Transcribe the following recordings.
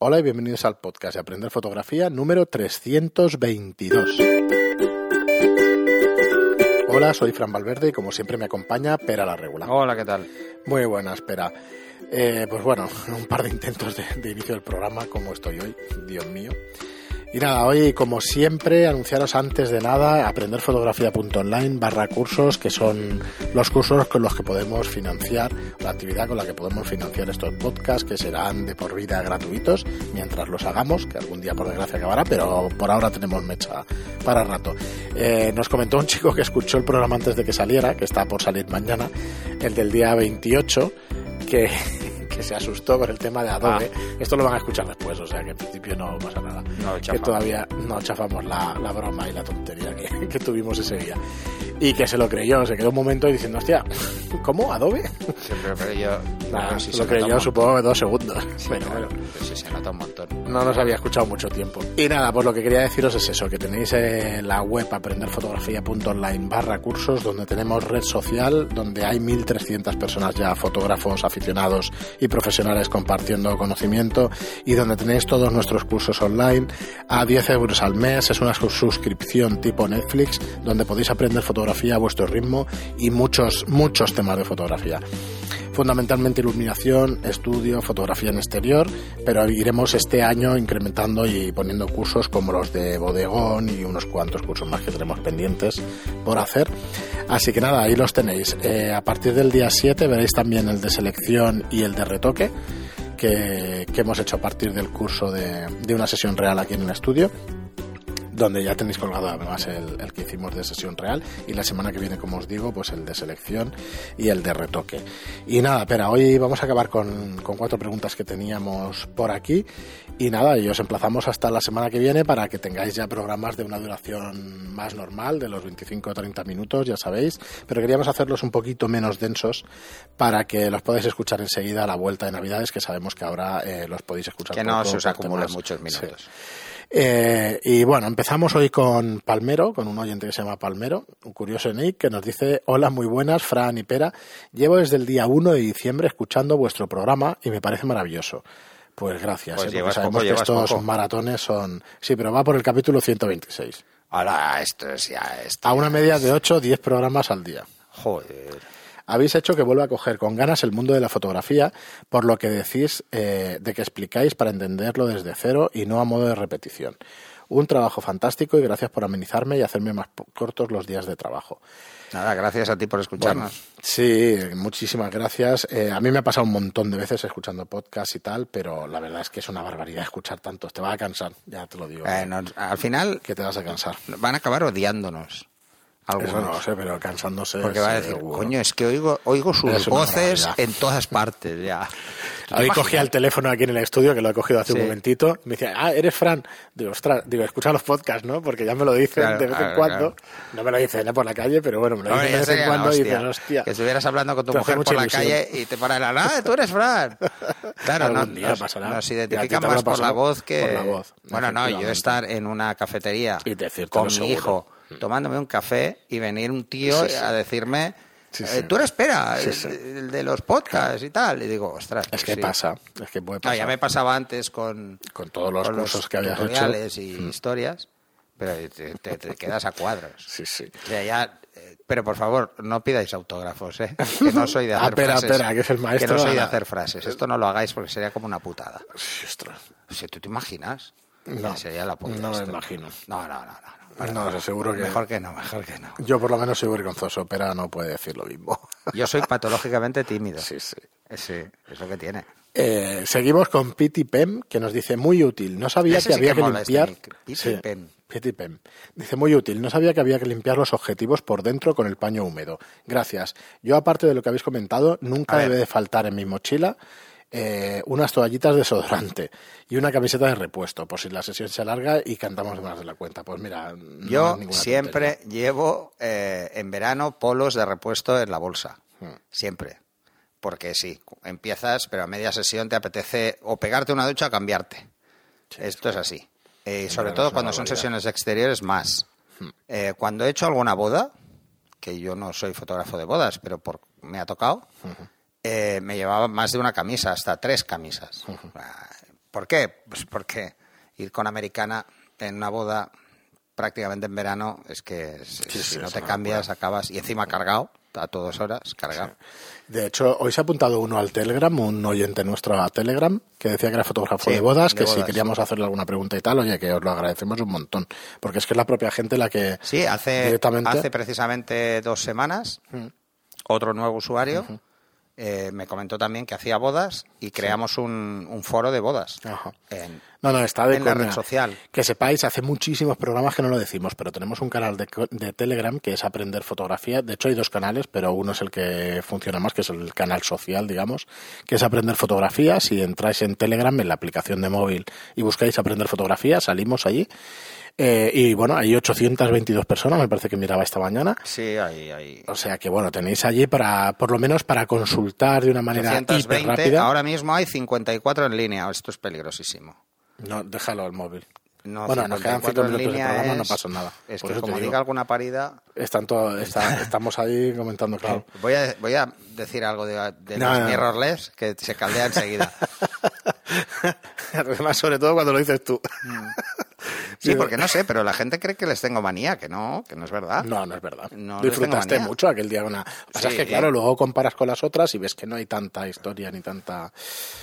Hola y bienvenidos al podcast de Aprender Fotografía número 322. Hola, soy Fran Valverde y como siempre me acompaña Pera la Regula. Hola, ¿qué tal? Muy buenas, Pera. Eh, pues bueno, un par de intentos de, de inicio del programa, como estoy hoy, Dios mío. Y nada, hoy como siempre anunciaros antes de nada aprenderfotografía.online barra cursos que son los cursos con los que podemos financiar la actividad con la que podemos financiar estos podcasts que serán de por vida gratuitos mientras los hagamos, que algún día por desgracia acabará, pero por ahora tenemos mecha para rato. Eh, nos comentó un chico que escuchó el programa antes de que saliera, que está por salir mañana, el del día 28, que que se asustó con el tema de Adobe. Ah. Esto lo van a escuchar después, o sea que en principio no pasa nada. No que todavía no chafamos la, la broma y la tontería que, que tuvimos ese día. Y que se lo creyó, se quedó un momento diciendo, hostia, ¿cómo? ¿Adobe? Siempre pero yo. Nada, pero si se se lo creyó supongo que dos segundos. Sí, claro, bueno pero si se nota un montón. no nos había escuchado mucho tiempo. Y nada, pues lo que quería deciros es eso, que tenéis eh, la web aprenderfotografía.online barra cursos, donde tenemos red social, donde hay 1.300 personas ya, fotógrafos, aficionados y profesionales compartiendo conocimiento, y donde tenéis todos nuestros cursos online a 10 euros al mes, es una suscripción tipo Netflix, donde podéis aprender fotografía vuestro ritmo y muchos, muchos temas de fotografía fundamentalmente iluminación, estudio, fotografía en exterior, pero iremos este año incrementando y poniendo cursos como los de bodegón y unos cuantos cursos más que tenemos pendientes por hacer. Así que nada, ahí los tenéis. Eh, a partir del día 7 veréis también el de selección y el de retoque. Que, que hemos hecho a partir del curso de, de una sesión real aquí en el estudio donde ya tenéis colgado además el, el que hicimos de sesión real y la semana que viene, como os digo, pues el de selección y el de retoque. Y nada, espera, hoy vamos a acabar con, con cuatro preguntas que teníamos por aquí y nada, y os emplazamos hasta la semana que viene para que tengáis ya programas de una duración más normal, de los 25 o 30 minutos, ya sabéis, pero queríamos hacerlos un poquito menos densos para que los podáis escuchar enseguida a la vuelta de Navidades, que sabemos que ahora eh, los podéis escuchar Que no poco se os temas- muchos Sí. Eh, y bueno, empezamos hoy con Palmero, con un oyente que se llama Palmero, un curioso Nick, que nos dice, hola, muy buenas, Fran y Pera, llevo desde el día 1 de diciembre escuchando vuestro programa y me parece maravilloso. Pues gracias, Pues eh, porque sabemos poco, que estos poco. maratones son... Sí, pero va por el capítulo 126. Ahora, esto es ya. Esto A una media de 8 o 10 programas al día. Joder. Habéis hecho que vuelva a coger con ganas el mundo de la fotografía, por lo que decís eh, de que explicáis para entenderlo desde cero y no a modo de repetición. Un trabajo fantástico y gracias por amenizarme y hacerme más cortos los días de trabajo. Nada, gracias a ti por Bueno, escucharnos. sí, muchísimas gracias. Eh, a mí me ha pasado un montón de veces escuchando podcast y tal, pero la verdad es que es una barbaridad escuchar tantos. Te va a cansar, ya te lo digo. Eh, al final que te vas a cansar. van a acabar odiándonos. Algunos. Eso no lo sé, pero cansándose. Porque va a decir, seguro. coño, es que oigo, oigo sus Es voces en todas partes ya. ¿Tú te Hoy cogía el teléfono aquí en el estudio, que lo he cogido hace Sí. un momentito, y me decía, ah, eres Fran. Digo, ostras, digo, escucha los podcasts, ¿no? Porque ya me lo dicen Claro, de vez en claro, cuando. No me lo dicen ¿eh? por la calle, pero bueno, me lo dicen de vez en la cuando y hostia. dicen, hostia. Que estuvieras hablando con tu mujer por la calle y te paran ah, tú eres Fran. Claro, no, día nos, pasará. nos identifican más por la voz que... por la voz, bueno, no, yo estar en una cafetería con mi hijo tomándome un café y venir un tío Sí, sí. a decirme... Sí, eh, tú eres Pera, el, de los podcasts y tal. Y digo, ostras. Es pues que pasa, es que puede No, pasar. ya me pasaba antes con, Con todos los con cursos que habías hecho. y Mm. historias, pero te, te- te quedas a cuadros. Sí, sí. O sea, ya, eh, pero por favor, no pidáis autógrafos, ¿eh? Que no soy de Ah, hacer espera, frases. espera, que es el maestro. Que no soy de Ah. hacer frases. Esto no lo hagáis porque sería como una putada. Ostras. O sea, ¿tú te imaginas? No, sería la puta no me imagino. No, no, no, no. No. No, sé, seguro que... Mejor que no, mejor que no. Yo por lo menos soy vergonzoso, pero no puede decir lo mismo. Yo soy patológicamente tímido. Sí, sí. Eh, Sí, es lo que tiene. Eh, seguimos con Pity Pem, que nos dice muy útil. No sabía Ese que sí había que este limpiar. nick. Pity Sí, Pem. Pity Pem. Dice muy útil. No sabía que había que limpiar los objetivos por dentro con el paño húmedo. Gracias. Yo, aparte de lo que habéis comentado, nunca debe de faltar en mi mochila eh, unas toallitas de desodorante y una camiseta de repuesto, por si la sesión se alarga y cantamos más de la cuenta. Pues mira, no Yo siempre tontería. llevo eh, en verano polos de repuesto en la bolsa. Hmm. Siempre. Porque sí, empiezas, pero a media sesión te apetece o pegarte una ducha o cambiarte. Esto es así. Eh, y sobre verano todo cuando son sesiones exteriores, más. Hmm. Eh, cuando he hecho alguna boda, que yo no soy fotógrafo de bodas, pero por, me ha tocado, eh, me llevaba más de una camisa, hasta tres camisas. Ah, ¿Por qué? Pues porque ir con americana en una boda prácticamente en verano es que si, Sí, no te cambias acabas y encima cargado a todas horas cargado. De hecho, hoy se ha apuntado uno al Telegram, un oyente nuestro a Telegram, que decía que era fotógrafo de bodas, de que si queríamos hacerle alguna pregunta y tal, oye, que os lo agradecemos un montón. Porque es que es la propia gente la que Sí, hace, directamente... hace precisamente dos semanas otro nuevo usuario eh, me comentó también que hacía bodas y creamos un, un foro de bodas Ajá. en, No, no, está de en la red social. Que sepáis, hace muchísimos programas que no lo decimos, pero tenemos un canal de, de Telegram que es Aprender Fotografía. De hecho, hay dos canales, pero uno es el que funciona más, que es el canal social, digamos, que es Aprender Fotografía. Si entráis en Telegram, en la aplicación de móvil, y buscáis Aprender Fotografía, salimos allí. Eh, y bueno, hay 822 personas, me parece que miraba esta mañana. Sí, ahí, ahí. O sea que bueno, tenéis allí para, por lo menos para consultar de una manera hiper 820, rápida. ahora mismo hay 54 en línea. Esto es peligrosísimo. No, déjalo al móvil. No, bueno, nos quedan 54 cinco en minutos de línea programa, no es- pasa nada. Es que como digo. diga alguna parida... Están todo, está- estamos ahí comentando, claro. Voy a, voy a decir algo de, de No, los no. mirrorless que se caldea enseguida. Además, sobre todo cuando lo dices tú. Sí, porque no sé, pero la gente cree que les tengo manía, que no, que no es verdad. No, no es verdad. No Disfrutaste mucho aquel día. Lo que pasa es que, claro, luego comparas con las otras y ves que no hay tanta historia ni tanta...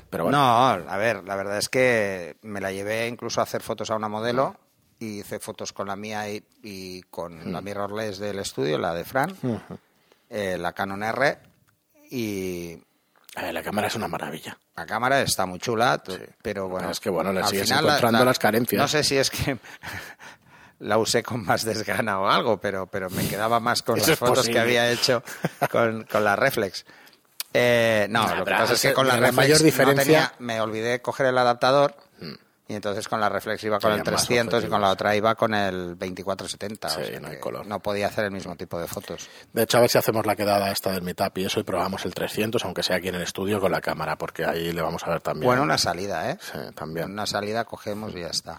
Pero bueno, No, a ver, la verdad es que me la llevé incluso a hacer fotos a una modelo y hice fotos con la mía y, y con Mm. la mirrorless del estudio, la de Fran, eh, la Canon R y ver, la cámara es una maravilla. la cámara está muy chula, pero bueno. Es que, bueno, le sigues final encontrando la- las carencias. No sé si es que la usé con más desgana o algo, pero, pero me quedaba más con Eso las fotos posible. que había hecho con, con la reflex. Eh, no, No, lo que pasa es que con la la reflex mayor diferencia- tenía- me olvidé coger el adaptador y entonces con la reflex iba con el Tenía más 300 y con la otra iba con el 2470. Sí, o sea no hay color. no podía hacer el mismo tipo de fotos. De hecho, a ver si hacemos la quedada esta del Meetup y eso y probamos el 300, aunque sea aquí en el estudio con la cámara, porque ahí le vamos a ver también. Bueno, una salida, ¿eh? Sí, también. Una salida cogemos y ya está.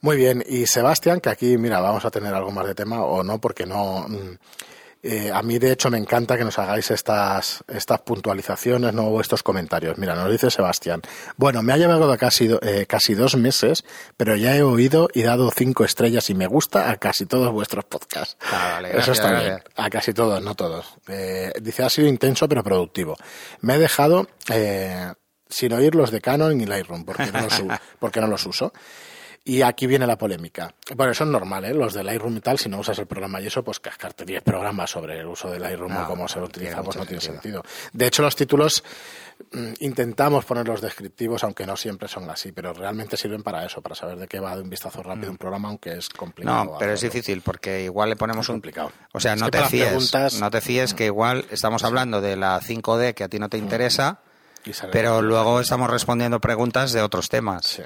Muy bien, y Sebastián, que aquí, mira, vamos a tener algo más de tema o no, porque no. mm, eh, a mí, de hecho, me encanta que nos hagáis estas, estas puntualizaciones ¿no? o estos comentarios. Mira, nos dice Sebastián. Bueno, me ha llevado casi, eh, casi dos meses, pero ya he oído y dado cinco estrellas y me gusta a casi todos vuestros podcasts. Ah, vale, Eso gracias, está bien. A casi todos, no todos. Eh, dice, ha sido intenso pero productivo. Me he dejado eh, sin oír los de Canon y Lightroom, porque no los, porque no los uso. Y aquí viene la polémica. Bueno, eso es normal, ¿eh? Los de Lightroom y tal, si no usas el programa y eso, pues cascarte 10 programas sobre el uso de Lightroom o cómo se lo utiliza, pues no tiene sentido. De hecho, los títulos mm, intentamos poner los descriptivos, aunque no siempre son así, pero realmente sirven para eso, para saber de qué va de un vistazo rápido un programa, aunque es complicado. Mm. No, pero es difícil porque igual le ponemos Es un complicado. O sea, Es no que te fíes, preguntas- no te fíes que igual estamos hablando de la 5D que a ti no te interesa, Y sale- pero luego estamos respondiendo preguntas de otros temas. Sí.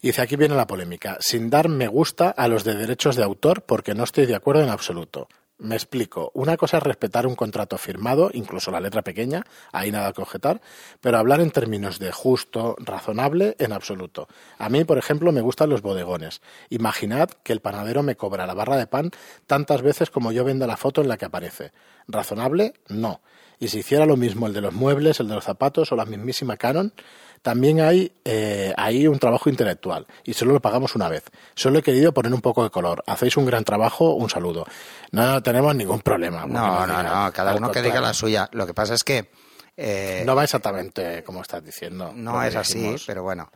Y dice, aquí viene la polémica. Sin dar me gusta a los de derechos de autor porque no estoy de acuerdo en absoluto. Me explico. Una cosa es respetar un contrato firmado, incluso la letra pequeña, ahí nada que objetar, pero hablar en términos de justo, razonable, en absoluto. A mí, por ejemplo, me gustan los bodegones. Imaginad que el panadero me cobra la barra de pan tantas veces como yo venda la foto en la que aparece. ¿Razonable? No. Y si hiciera lo mismo el de los muebles, el de los zapatos o la mismísima Canon, también hay eh, ahí un trabajo intelectual y solo lo pagamos una vez. Solo he querido poner un poco de color. Hacéis un gran trabajo, un saludo. No tenemos ningún problema. No, no, diga- no, cada uno que diga la suya. Lo que pasa es que eh, No va exactamente como estás diciendo. no es así, pero bueno,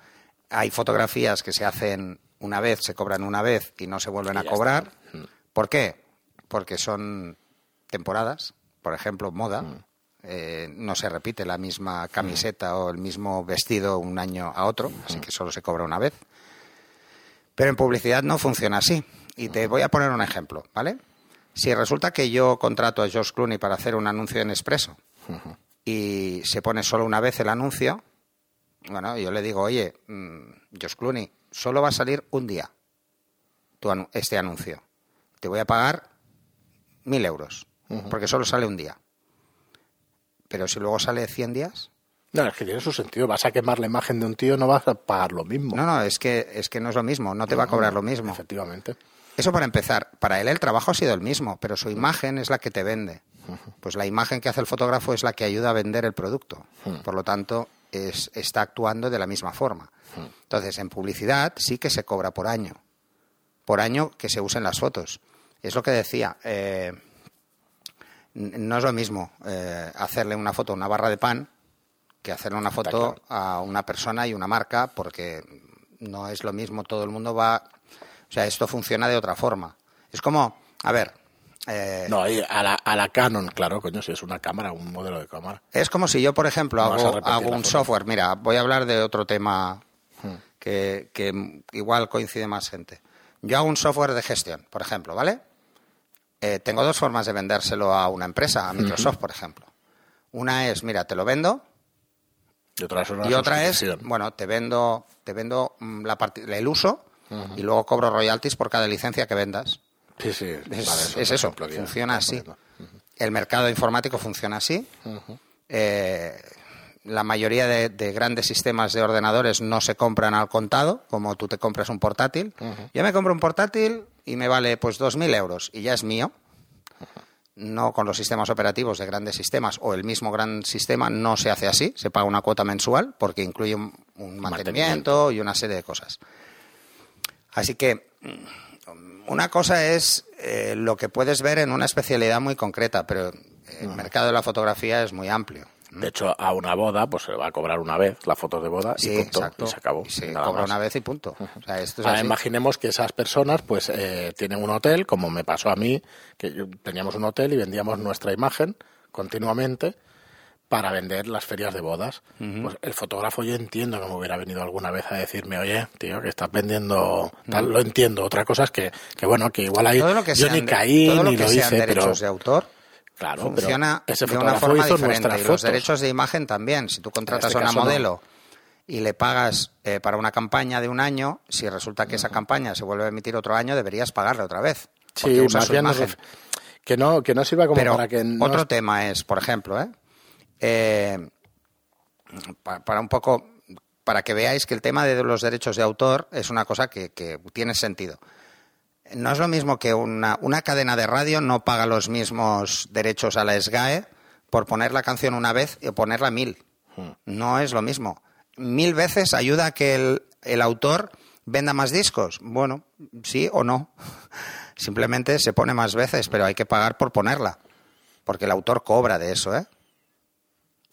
hay fotografías que se hacen una vez, se cobran una vez y no se vuelven a cobrar. está. Mm. ¿Por qué? Porque son temporadas, por ejemplo, moda. Mm. Eh, no se repite la misma camiseta o el mismo vestido un año a otro, así que solo se cobra una vez. Pero en publicidad no funciona así. Y te voy a poner un ejemplo, ¿vale? Si resulta que yo contrato a George Clooney para hacer un anuncio en Expreso y se pone solo una vez el anuncio, bueno, yo le digo, oye, mm, George Clooney, solo va a salir un día tu anu- este anuncio. Te voy a pagar mil euros, porque solo sale un día. Pero si luego sale 100 días, No, es que tiene su sentido. Vas a quemar la imagen de un tío, no vas a pagar lo mismo. no, no, es que, es que no es lo mismo, no te va a cobrar lo mismo. Efectivamente. Eso para empezar. Para él el trabajo ha sido el mismo, pero su imagen es la que te vende. Pues la imagen que hace el fotógrafo es la que ayuda a vender el producto. Por lo tanto, es, está actuando de la misma forma. Entonces, en publicidad sí que se cobra por año, por año que se usen las fotos. Es lo que decía. Eh, no es lo mismo eh, hacerle una foto a una barra de pan que hacerle una foto a una persona y una marca, porque no es lo mismo, todo el mundo va. O sea, esto funciona de otra forma. Es como, a ver. Eh, no, a la, a la Canon, claro, coño, si es una cámara, un modelo de cámara. Es como si yo, por ejemplo, hago, hago un software. Mira, voy a hablar de otro tema hmm. que, que igual coincide más gente. Yo hago un software de gestión, por ejemplo, ¿vale? Eh, tengo dos formas de vendérselo a una empresa, a Microsoft, por ejemplo. Una es, mira, te lo vendo. Y otra es, y otra es bueno, te vendo, te vendo mm, la el uso y luego cobro royalties por cada licencia que vendas. Sí, sí. Es, eso, funciona así. El mercado informático funciona así. Eh, la mayoría de, grandes sistemas de ordenadores no se compran al contado, como tú te compras un portátil. Yo me compro un portátil y me vale pues 2.000 euros y ya es mío. No con los sistemas operativos de grandes sistemas o el mismo gran sistema no se hace así, se paga una cuota mensual porque incluye un, mantenimiento, y una serie de cosas. Así que mm, una cosa es eh, lo que puedes ver en una especialidad muy concreta, pero el mercado de la fotografía es muy amplio. De hecho, a una boda, pues se va a cobrar una vez la foto de boda y, punto, se acabó. se cobra una vez y punto. imaginemos que esas personas, pues, eh, tienen un hotel, como me pasó a mí, que teníamos un hotel y vendíamos nuestra imagen continuamente para vender las ferias de bodas. Pues el fotógrafo yo entiendo que me hubiera venido alguna vez a decirme, oye, tío, que estás vendiendo tal, lo entiendo. Otra cosa es que, que bueno, que igual ahí yo ni caí ni lo hice, pero... de autor Claro, funciona de una forma diferente. Y los derechos de imagen también. Si tú contratas este a una modelo y le pagas eh, para una campaña de un año, si resulta que esa campaña se vuelve a emitir otro año, deberías pagarle otra vez. Sí, usa su imagen. que no, que no sirva como para que Otro tema es, por ejemplo, ¿eh? eh para, un poco para que veáis que el tema de los derechos de autor es una cosa que, que tiene sentido no es lo mismo que una, una cadena de radio no paga los mismos derechos a la SGAE por poner la canción una vez y ponerla mil. Hmm. No es lo mismo. Mil veces ayuda a que el, el autor venda más discos. Bueno, sí o no. Simplemente se pone más veces, pero hay que pagar por ponerla. Porque el autor cobra de eso, ¿eh?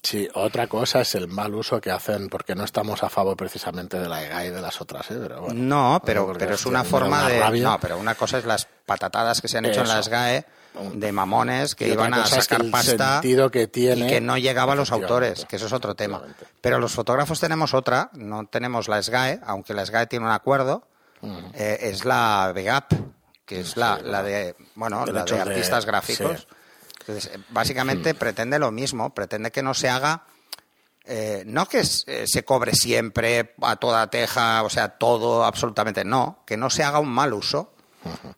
Sí, otra cosa es el mal uso que hacen, porque no estamos a favor precisamente de la EGA y de las otras, ¿eh? Pero bueno, no, pero, pero es una forma de... No, pero una cosa es las patatadas que se han hecho en las GAE de mamones que iban a sacar pasta que tiene, y que no llegaba a los autores, que eso es otro tema. Pero los fotógrafos tenemos otra, no tenemos la SGAE, aunque la SGAE tiene un acuerdo, eh, es la VGAP, que es la, la de, bueno, la de artistas gráficos. Entonces, eh, básicamente pretende lo mismo, pretende que no se haga, eh, no que eh, se cobre siempre a toda teja, o sea, todo absolutamente, no, que no se haga un mal uso,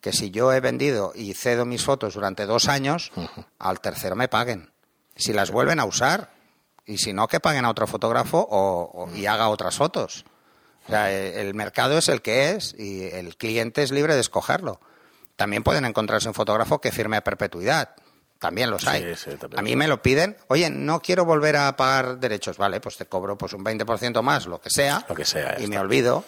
que si yo he vendido y cedo mis fotos durante dos años, al tercero me paguen. Si las vuelven a usar, y si no, que paguen a otro fotógrafo o, y haga otras fotos. O sea, el mercado es el que es y el cliente es libre de escogerlo. También pueden encontrarse un fotógrafo que firme a perpetuidad. También los hay. a mí me lo piden, oye, no quiero volver a pagar derechos, vale, pues te cobro pues un 20% más, lo que sea, lo que sea y me olvido.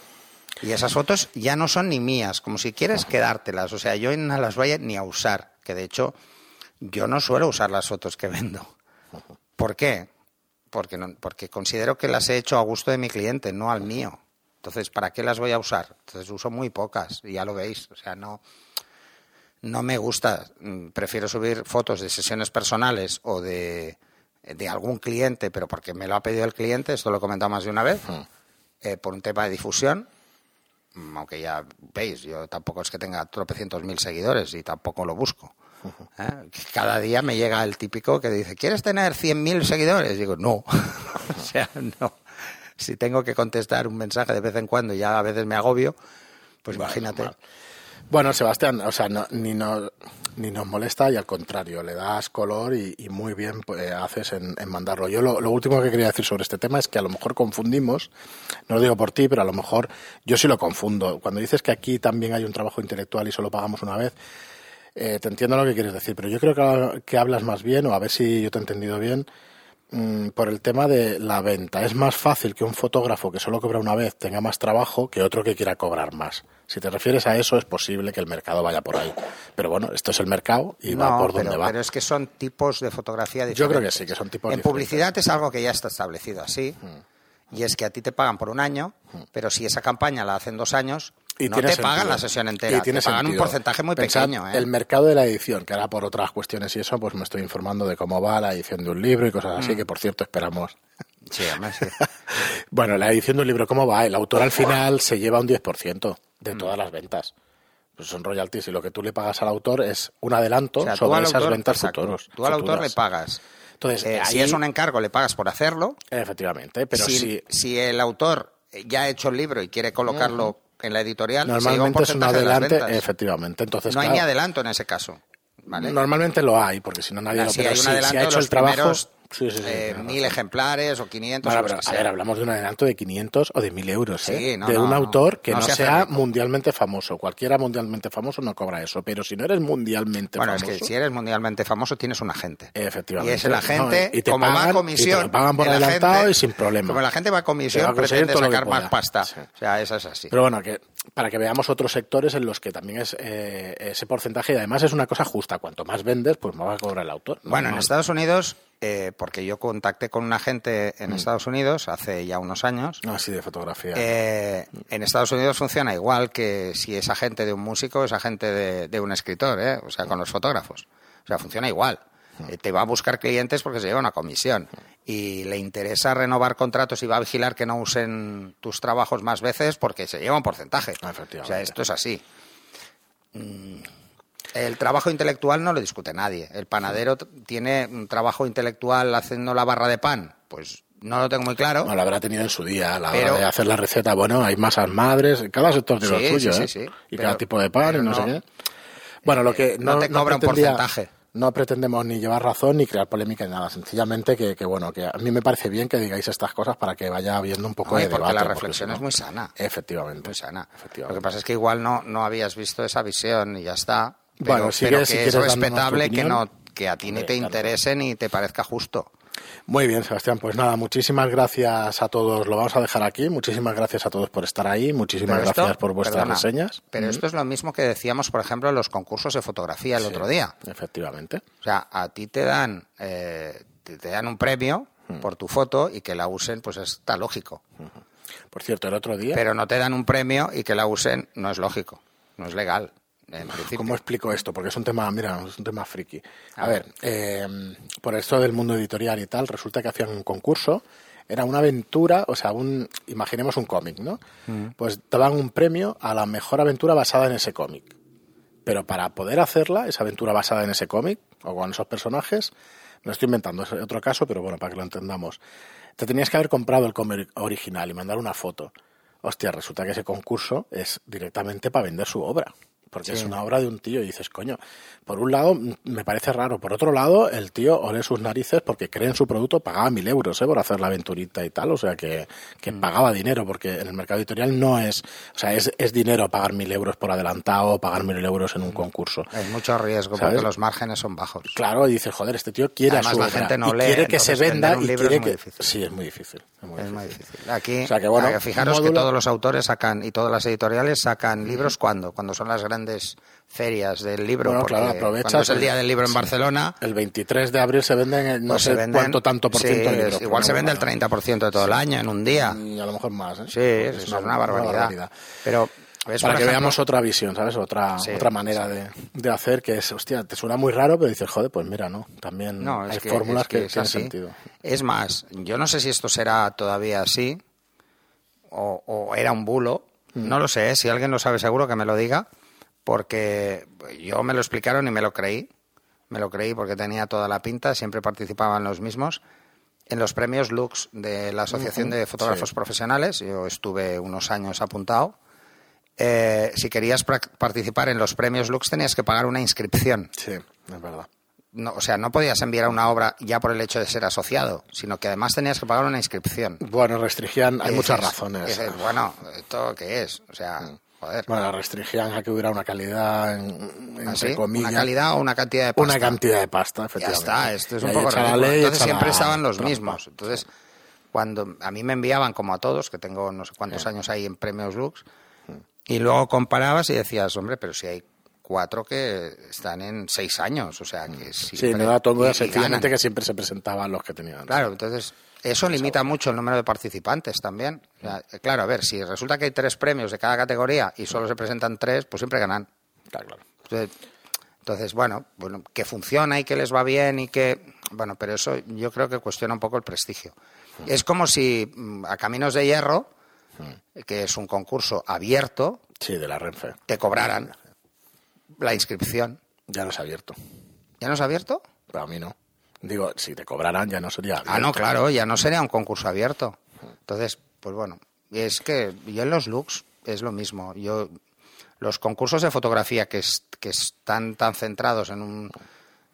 Y esas fotos ya no son ni mías, como si quieres quedártelas. O sea, yo no las voy ni a usar, que de hecho yo no suelo usar las fotos que vendo. ¿Por qué? Porque, no, porque considero que las he hecho a gusto de mi cliente, no al mío. Entonces, ¿para qué las voy a usar? Entonces uso muy pocas, y ya lo veis. O sea, no, no me gusta, mm, prefiero subir fotos de sesiones personales o de, algún cliente, pero porque me lo ha pedido el cliente, esto lo he comentado más de una vez, eh, por un tema de difusión, mm, aunque ya veis, yo tampoco es que tenga tropecientos mil seguidores y tampoco lo busco. ¿eh? Cada día me llega el típico que dice, ¿quieres tener cien mil seguidores? digo, no, o sea, no. Si tengo que contestar un mensaje de vez en cuando y ya a veces me agobio, pues imagínate. Bueno, Sebastián, o sea, ni, no, ni nos molesta y al contrario, le das color y, muy bien pues, haces en, mandarlo. Yo lo, último que quería decir sobre este tema es que a lo mejor confundimos, no lo digo por ti, pero a lo mejor yo sí lo confundo. Cuando dices que aquí también hay un trabajo intelectual y solo pagamos una vez, eh, te entiendo lo que quieres decir, pero yo creo que hablas más bien, o a ver si yo te he entendido bien, mm, por el tema de la venta. Es más fácil que un fotógrafo que solo cobra una vez tenga más trabajo que otro que quiera cobrar más. Si te refieres a eso, es posible que el mercado vaya por ahí. Pero bueno, esto es el mercado y va por pero, donde va. pero es que son tipos de fotografía diferentes. Yo creo que sí, que son tipos En diferentes. publicidad es algo que ya está establecido así. Y es que a ti te pagan por un año, pero si esa campaña la hacen dos años, Y no te pagan la sesión entera. Y tiene te pagan un porcentaje muy Pensad, pequeño. ¿eh? El mercado de la edición, que ahora por otras cuestiones y eso, pues me estoy informando de cómo va la edición de un libro y cosas Mm. así, que por cierto esperamos. Sí, sí. Bueno, la edición de un libro, ¿cómo va? El autor al final se lleva un 10% de Mm. todas las ventas. Pues son royalties y lo que tú le pagas al autor es un adelanto O sea, tú sobre esas autor- ventas exacto. futuros. Tú al autor le pagas. Entonces, Eh, si es un encargo, le pagas por hacerlo. Efectivamente, pero si, si si el autor ya ha hecho el libro y quiere colocarlo en la editorial, se lleva un normalmente es un adelante, efectivamente. Entonces, no hay claro, ni adelanto en ese caso. ¿vale? Normalmente lo hay, porque si no nadie Ah, lo pero hay un si- si adelanto ha de hecho los el trabajo. Sí, sí, sí, eh, mil ejemplares o 500 Bueno, pero, a ver, hablamos de un adelanto de 500 o de 1000 euros, ¿eh? Sí, no, de no, un no. autor que No sea mundialmente famoso. Cualquiera mundialmente famoso no cobra eso, pero si no eres mundialmente Bueno, famoso... es que si eres mundialmente famoso tienes un agente. Efectivamente. Y es el agente, y te como va pagan- a y comisión. te pagan por el adelantado agente- y sin problema. Como el agente va a comisión, va a pretende sacar más pasta. O sea, eso es así. Pero bueno, que para que veamos otros sectores en los que también es eh, ese porcentaje y además es una cosa justa. Cuanto más vendes, pues más va a cobrar el autor. Bueno, en Estados Unidos, eh, porque yo contacté con un agente Mm. en Estados Unidos hace ya unos años, No, así de fotografía. eh, en Estados Unidos funciona igual que si es agente de un músico, es agente de, de un escritor, ¿eh? o sea, con los fotógrafos. O sea, funciona igual. Eh, te va a buscar clientes porque se lleva una comisión y le interesa renovar contratos y va a vigilar que no usen tus trabajos más veces porque se lleva un porcentaje. Efectivamente. O sea, esto es así. Mm, El trabajo intelectual no lo discute nadie. El panadero tiene un trabajo intelectual haciendo la barra de pan. Pues no lo tengo muy claro. No, lo habrá tenido en su día, a la Pero- hora de hacer la receta. Bueno, hay masas madres, cada sector tiene Sí, lo suyo, sí, ¿eh? sí, sí. Y Pero- cada tipo de pan y no, sé no- qué. Bueno, lo que no te cobra un porcentaje. No pretendemos ni llevar razón ni crear polémica ni nada. Sencillamente que, que, bueno, que a mí me parece bien que digáis estas cosas para que vaya habiendo un poco de porque debate. la reflexión no- es muy sana. Efectivamente. Muy sana. Lo que pasa es que igual no, no habías visto esa visión y ya está. Pero, Bueno, pero que si es respetable que, no, que a ti ni te interese ni te parezca justo. Muy bien, Sebastián. Pues nada, muchísimas gracias a todos. Lo vamos a dejar aquí. Muchísimas gracias a todos por estar ahí. Muchísimas esto- gracias por vuestras perdona, reseñas. Pero Mm, esto es lo mismo que decíamos, por ejemplo, en los concursos de fotografía el sí, otro día. Efectivamente. O sea, a ti te dan, eh, te, te dan un premio Mm. por tu foto y que la usen, pues está lógico. Por cierto, el otro día. Pero no te dan un premio y que la usen, no es lógico. No es legal. ¿Cómo explico esto? Porque es un tema, mira, es un tema friki. A, A ver, eh, por esto del mundo editorial y tal, resulta que hacían un concurso, era una aventura, o sea, un, imaginemos un cómic, ¿no? Pues daban un premio a la mejor aventura basada en ese cómic. Pero para poder hacerla, esa aventura basada en ese cómic, o con esos personajes, me lo estoy inventando, es otro caso, pero bueno, para que lo entendamos. Te tenías que haber comprado el cómic original y mandar una foto. Hostia, resulta que ese concurso es directamente para vender su obra. Porque Sí. es una obra de un tío y dices, coño, por un lado m- me parece raro, por otro lado el tío ole sus narices porque cree en su producto, pagaba mil euros ¿eh? por hacer la aventurita y tal, o sea que, que Mm. pagaba dinero porque en el mercado editorial no es, o sea, es, es dinero pagar mil euros por adelantado o pagar mil euros en un concurso. Hay mucho riesgo ¿Sabes? porque los márgenes son bajos. Claro, y dices, joder, este tío quiere Además, a su la obra gente no y lee, quiere que se venda y libro quiere es que... difícil. Sí, es muy difícil. es muy Es muy difícil. difícil. Aquí, O sea que, bueno, fijaros que todos los autores sacan y todas las editoriales sacan libros cuando, cuando son las grandes ferias del libro. Bueno, claro, aprovechas cuando es el el- día del libro en Barcelona, El 23 de abril se venden, no pues sé se venden, cuánto tanto por sí, ciento de libros. igual se vende el bueno, 30% de todo el año en un día. Y a lo mejor más, ¿eh? Sí, es una, barbaridad. Pero ves, Para que ejemplo, veamos otra visión, ¿sabes? Otra, Sí, otra manera de, de hacer que es, hostia, te suena muy raro, pero dices, joder, pues mira, no. También No, hay que, fórmulas es que, tienen sentido. Es más, yo no sé si esto será todavía así o, o era un bulo. Mm. No lo sé, ¿eh? si alguien lo sabe seguro que me lo diga, porque yo me lo explicaron y me lo creí. Me lo creí porque tenía toda la pinta, siempre participaban los mismos. En los premios Lux de la Asociación de Fotógrafos sí. Profesionales, yo estuve unos años apuntado. eh, si querías participar en los premios Lux tenías que pagar una inscripción Sí, es verdad. no, o sea, no podías enviar una obra ya por el hecho de ser asociado, sino que además tenías que pagar una inscripción. Bueno, restringían, hay muchas dices- razones. dices, bueno, ¿esto qué es? O sea, Joder. Bueno, restringían a que hubiera una calidad, en, ¿Ah, entre sí? comillas. Una calidad o una cantidad de pasta. Una cantidad de pasta, Ya efectivamente. está, esto es un poco la ley, Entonces siempre la estaban los trampa. mismos. Entonces, cuando a mí me enviaban, como a todos, que tengo no sé cuántos años ahí en Premios Lux, y luego comparabas y decías, hombre, pero si hay cuatro que están en seis años, o sea, que Sí, siempre- todo, y- era y sencillamente ganan. que siempre se presentaban los que tenían. Claro, entonces eso limita mucho el número de participantes también. O sea, claro, a ver, si resulta que hay tres premios de cada categoría y solo se presentan tres, pues siempre ganan. Claro. Entonces, entonces, bueno, bueno, que funciona y que les va bien y que... Bueno, pero eso yo creo que cuestiona un poco el prestigio. Es como si mm, a Caminos de Hierro, que es un concurso abierto, Sí, de la Renfe. te cobraran la inscripción. Ya no es abierto. ¿Ya no es abierto? Pero a mí no. Digo, si te cobraran ya no sería abierto. Ah, no, claro, ya no sería un concurso abierto. Entonces, pues bueno, es que yo en los looks es lo mismo. Yo los concursos de fotografía que, es- que están tan centrados en un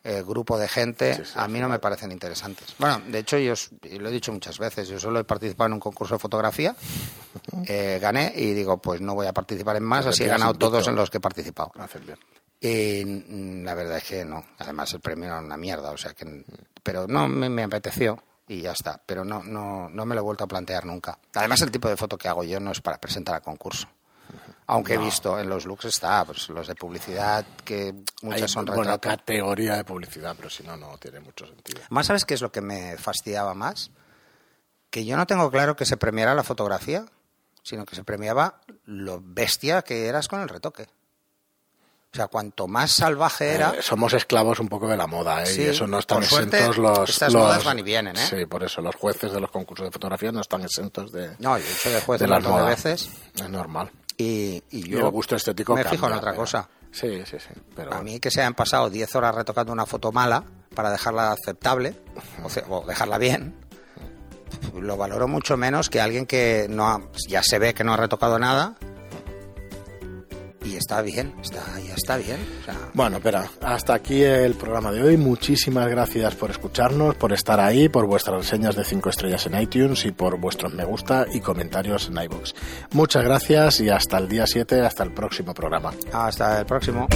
eh, grupo de gente, Sí, sí, a mí no me parecen interesantes. Bueno, de hecho, yo lo he dicho muchas veces, yo solo he participado en un concurso de fotografía, eh, gané y digo, pues no voy a participar en más, así he ganado todos en los que he participado. Haces bien. Y mm, la verdad es que no. Además, el premio era una mierda, o sea que. Pero no me, me apeteció y ya está. Pero no, no, no me lo he vuelto a plantear nunca. Además, el tipo de foto que hago yo no es para presentar a concurso. Aunque he visto en los looks está, pues los de publicidad, que muchas Hay, son bueno, retratos. categoría de publicidad, pero si no, no tiene mucho sentido. Más, ¿sabes qué es lo que me fastidiaba más? Que yo no tengo claro que se premiara la fotografía, sino que se premiaba lo bestia que eras con el retoque. O sea, cuanto más salvaje era, Eh, somos esclavos un poco de la moda, ¿eh? Sí, y eso no están por suerte, exentos los, estas los- modas van y vienen, ¿eh? Sí, por eso los jueces de los concursos de fotografía no están exentos de, No, yo he hecho de juez de las modas. veces Es normal. y, y Y yo el gusto estético me fijo en otra pero- cosa. Sí, sí, sí. Pero A mí que se hayan pasado 10 horas retocando una foto mala para dejarla aceptable o, ce- o dejarla bien, lo valoro mucho menos que alguien que no ha- ya se ve que no ha retocado nada y está bien, está, ya está bien. O sea, Bueno, espera, hasta aquí el programa de hoy. Muchísimas gracias por escucharnos, por estar ahí, por vuestras reseñas de 5 estrellas en iTunes y por vuestros me gusta y comentarios en iVoox. Muchas gracias y hasta el día 7, hasta el próximo programa. hasta el próximo.